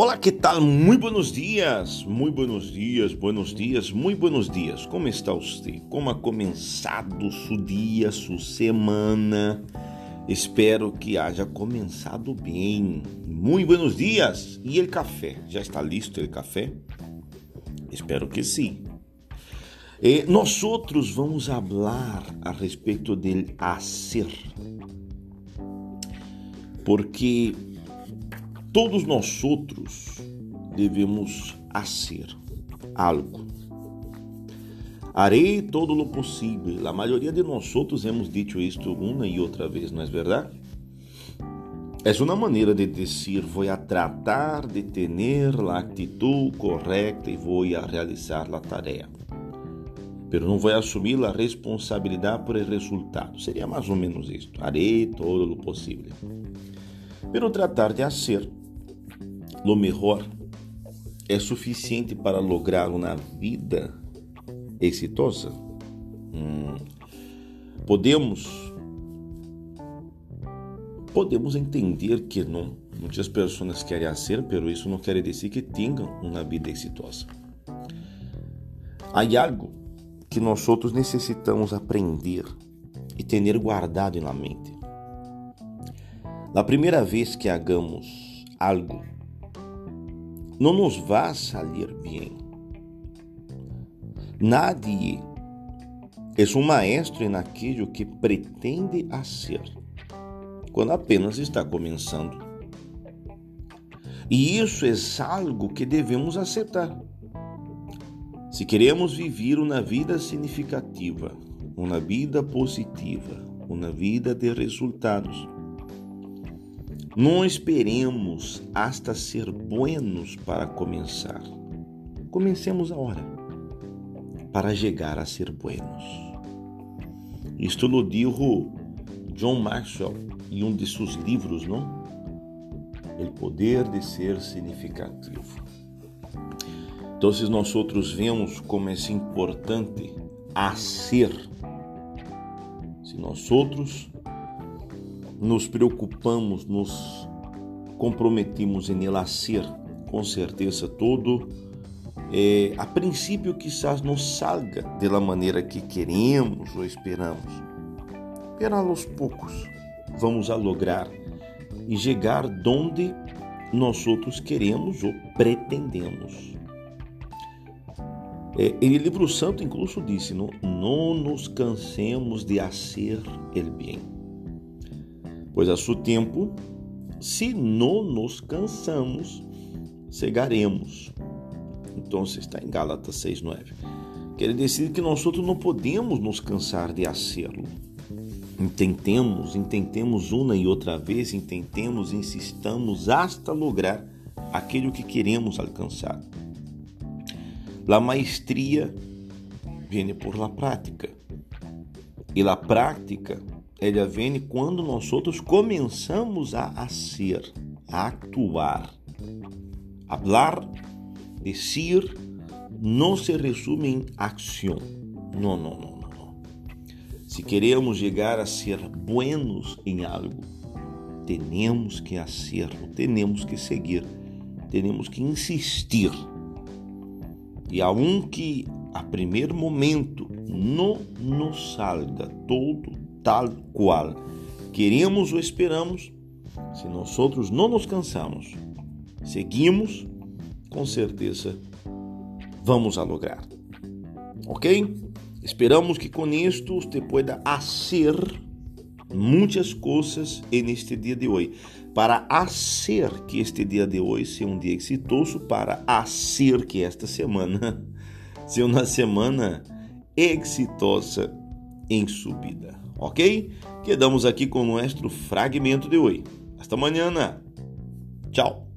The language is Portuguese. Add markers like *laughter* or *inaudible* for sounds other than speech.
Olá, que tal? Muito buenos dias, muito buenos dias, buenos dias, muito buenos dias. Como está você? Como ha começado seu dia, sua semana? Espero que haja começado bem. Muito buenos dias. E o café? Já está listo o café? Espero que sim. E nós outros vamos falar a respeito do hacer. Porque Todos nós outros devemos fazer algo. Harei todo o possível. A maioria de nós outros hemos dicho isto uma e outra vez, não é verdade? É uma maneira de dizer vou a tratar de ter a atitude correta e vou a realizar a tarefa. Pero não vou assumir a responsabilidade por el resultado. Seria mais ou menos isto. Harei todo o possível. Pero tratar de hacer lo melhor é suficiente para lograr uma vida exitosa? Hum, podemos podemos entender que não. Muitas pessoas querem ser, pero isso não quer dizer que tenham uma vida exitosa. Há algo que nós outros necessitamos aprender e ter guardado na mente. Na primeira vez que hagamos algo não nos vai sair bem. Nadie é um maestro naquilo que pretende ser, quando apenas está começando. E isso é algo que devemos aceitar. Se queremos viver uma vida significativa, uma vida positiva, uma vida de resultados, não esperemos hasta ser buenos para começar. Comecemos agora para chegar a ser buenos. Isto lo dijo John Maxwell em um de seus livros, não? O poder de ser significativo. Então, nós outros vemos como é importante a ser. Se nós outros nos preocupamos, nos comprometimos em ser, com certeza todo, é, a princípio quizás não salga da maneira que queremos ou esperamos, mas aos poucos vamos a lograr e chegar onde nós outros queremos ou pretendemos. É, e o livro santo incluso disse: não, não nos cansemos de fazer o bem pois a seu tempo, se não nos cansamos, cegaremos. Então, está em Gálatas 6,9. Quer dizer que nós outros não podemos nos cansar de fazê-lo. Intentemos, intentemos uma e outra vez, intentemos, insistamos hasta lograr aquilo que queremos alcançar. A maestria vem por la prática. E la prática ela vem quando nós outros começamos a ser, a actuar. Hablar, decir, não se resume em ação. Não, não, não, não. Se queremos chegar a ser buenos em algo, temos que hacerlo, temos que seguir, temos que insistir. E aunque a primeiro momento não nos salga todo tal qual queremos ou esperamos, se nós outros não nos cansamos, seguimos, com certeza vamos a lograr. Ok? Esperamos que com isto você pueda fazer muitas coisas neste dia de hoje, para fazer que este dia de hoje seja um dia exitoso, para fazer que esta semana *laughs* seja uma semana exitosa em subida. Ok? Quedamos aqui com o nosso fragmento de hoje. Hasta amanhã. Tchau.